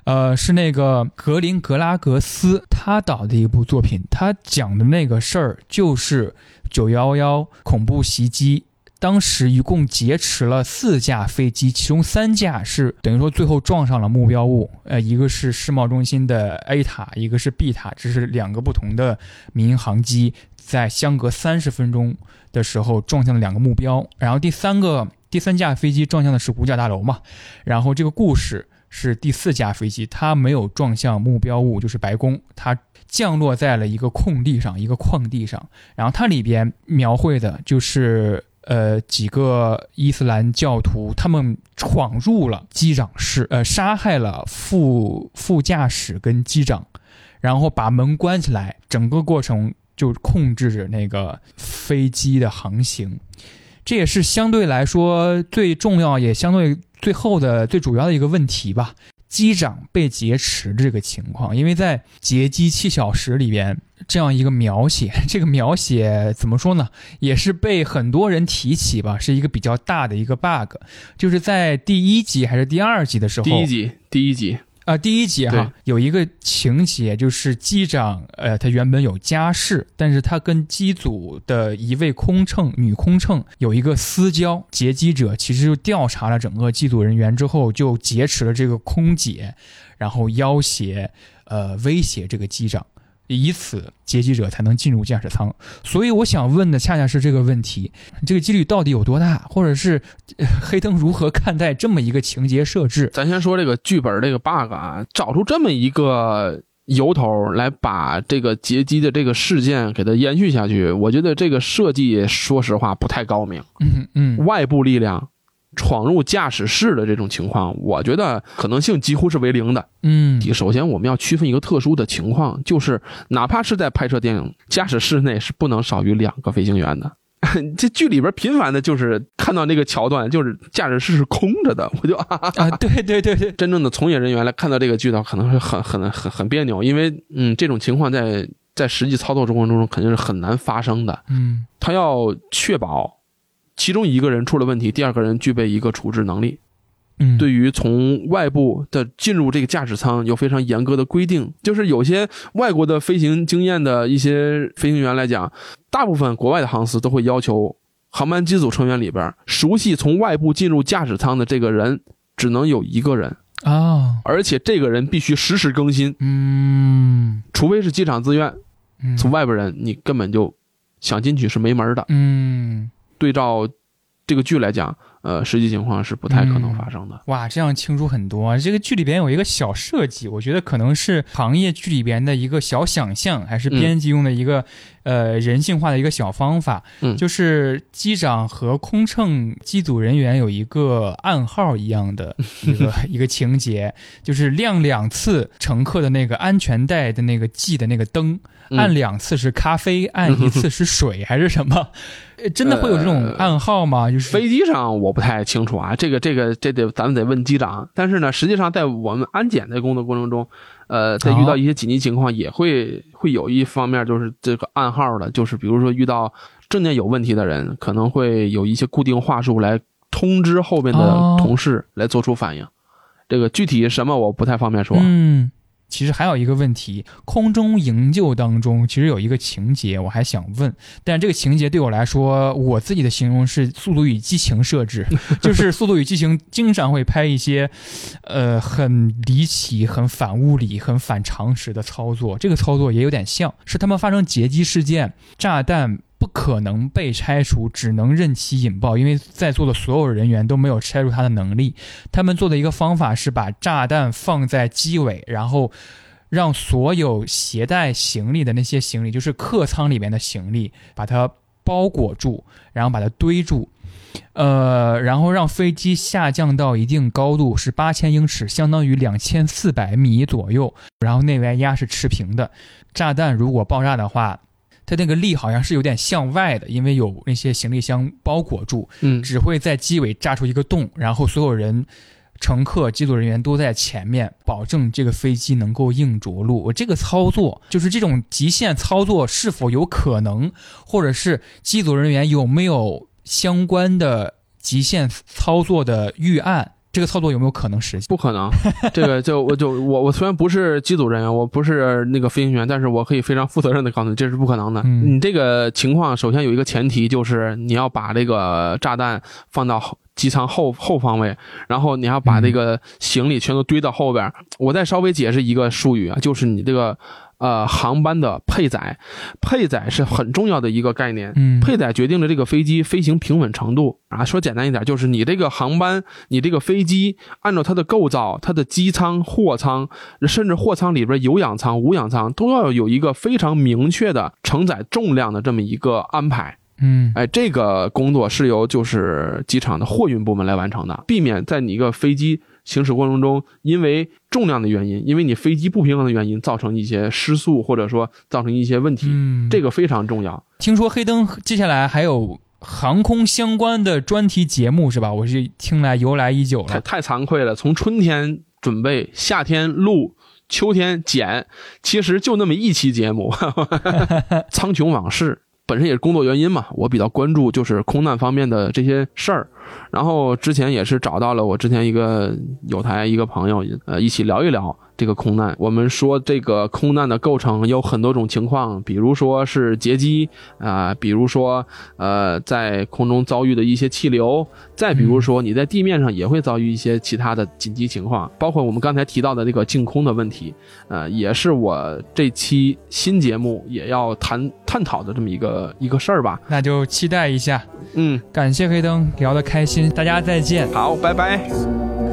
呃，是那个格林格拉格斯他导的一部作品，他讲的那个事儿就是九幺幺恐怖袭击。当时一共劫持了四架飞机，其中三架是等于说最后撞上了目标物，呃，一个是世贸中心的 A 塔，一个是 B 塔，这是两个不同的民航机，在相隔三十分钟的时候撞向了两个目标，然后第三个第三架飞机撞向的是五角大楼嘛，然后这个故事是第四架飞机，它没有撞向目标物，就是白宫，它降落在了一个空地上，一个矿地上，然后它里边描绘的就是。呃，几个伊斯兰教徒他们闯入了机长室，呃，杀害了副副驾驶跟机长，然后把门关起来，整个过程就控制着那个飞机的航行。这也是相对来说最重要，也相对最后的最主要的一个问题吧。机长被劫持这个情况，因为在《劫机七小时》里边这样一个描写，这个描写怎么说呢？也是被很多人提起吧，是一个比较大的一个 bug，就是在第一集还是第二集的时候，第一集，第一集，啊、第一集哈有一个情节，就是机长，呃，他原本有家室，但是他跟机组的一位空乘女空乘有一个私交，劫机者其实就调查了整个机组人员之后，就劫持了这个空姐，然后要挟，呃，威胁这个机长。以此劫机者才能进入驾驶舱，所以我想问的恰恰是这个问题：这个几率到底有多大，或者是、呃黑灯如何看待这么一个情节设置？咱先说这个剧本这个 bug 啊，找出这么一个由头来把这个劫机的这个事件给它延续下去，我觉得这个设计说实话不太高明。嗯嗯外部力量闯入驾驶室的这种情况，我觉得可能性几乎是为零的。嗯首先，我们要区分一个特殊的情况，就是哪怕是在拍摄电影，驾驶室内是不能少于两个飞行员的。这剧里边频繁的就是看到那个桥段，就是驾驶室是空着的，我就啊，啊，对对对对，真正的从业人员来看到这个剧的，可能是很很很很别扭，因为嗯，这种情况在在实际操作过程中肯定是很难发生的。嗯他要确保其中一个人出了问题，第二个人具备一个处置能力。嗯，对于从外部的进入这个驾驶舱有非常严格的规定，就是有些外国的飞行经验的一些飞行员来讲，大部分国外的航司都会要求航班机组成员里边熟悉从外部进入驾驶舱的这个人只能有一个人，啊，而且这个人必须实时更新，嗯。除非是机场自愿，嗯，从外边人你根本就想进去是没门的。嗯，对照这个剧来讲，呃，实际情况是不太可能发生的。哇，这样清楚很多。这个剧里边有一个小设计，我觉得可能是行业剧里边的一个小想象，还是编辑用的一个、呃人性化的一个小方法。嗯就是机长和空乘机组人员有一个暗号一样的 一个一个情节，就是亮两次乘客的那个安全带的那个系的那个灯，嗯按两次是咖啡，按一次是水还是什么？呃真的会有这种暗号吗？就是飞机上我我不太清楚啊，这个这个这得咱们得问机长。但是呢，实际上在我们安检的工作过程中，呃，在遇到一些紧急情况，也会会有一方面就是这个暗号的，就是比如说遇到证件有问题的人，可能会有一些固定话术来通知后边的哦同事来做出反应。这个具体什么我不太方便说。嗯，其实还有一个问题，空中营救当中其实有一个情节，我还想问，但这个情节对我来说，我自己的形容是《速度与激情》设置，就是《速度与激情》经常会拍一些，呃，很离奇、很反物理、很反常识的操作。这个操作也有点像是他们发生劫机事件，炸弹。可能被拆除，只能任其引爆，因为在座的所有人员都没有拆除它的能力。他们做的一个方法是把炸弹放在机尾，然后让所有携带行李的那些行李，就是客舱里面的行李，把它包裹住，然后把它堆住，呃，然后让飞机下降到一定高度，是八千英尺，相当于两千四百米左右，然后内外压是持平的。炸弹如果爆炸的话，它那个力好像是有点向外的，因为有那些行李箱包裹住，嗯，只会在机尾炸出一个洞，然后所有人、乘客、机组人员都在前面，保证这个飞机能够硬着陆。我这个操作就是这种极限操作是否有可能，或者是机组人员有没有相关的极限操作的预案？这个操作有没有可能实现？不可能，这个就我就我我虽然不是机组人员，我不是那个飞行员，但是我可以非常负责任的告诉你，这是不可能的。嗯你这个情况，首先有一个前提，就是你要把这个炸弹放到机舱后后方位，然后你要把这个行李全都堆到后边。我再稍微解释一个术语啊，就是你这个呃航班的配载，配载是很重要的一个概念。嗯，配载决定了这个飞机飞行平稳程度啊。说简单一点，就是你这个航班，你这个飞机按照它的构造、它的机舱、货舱，甚至货舱里边有氧舱、无氧舱，都要有一个非常明确的承载重量的这么一个安排。嗯哎，这个工作是由就是机场的货运部门来完成的，避免在你一个飞机行驶过程中，因为重量的原因，因为你飞机不平衡的原因，造成一些失速，或者说造成一些问题。嗯，这个非常重要。听说黑灯接下来还有航空相关的专题节目是吧？我是听来由来已久了。太太惭愧了，从春天准备，夏天录，秋天剪，其实就那么一期节目，《苍穹往事》本身也是工作原因嘛，我比较关注就是空难方面的这些事儿。然后之前也是找到了我之前一个有台一个朋友，呃，一起聊一聊这个空难。我们说这个空难的构成有很多种情况，比如说是劫机啊、比如说呃在空中遭遇的一些气流，再比如说你在地面上也会遭遇一些其他的紧急情况，包括我们刚才提到的这个净空的问题，呃，也是我这期新节目也要谈探讨的这么一个一个事儿吧。那就期待一下。嗯，感谢黑灯聊得开心，大家再见。好，拜拜。Thank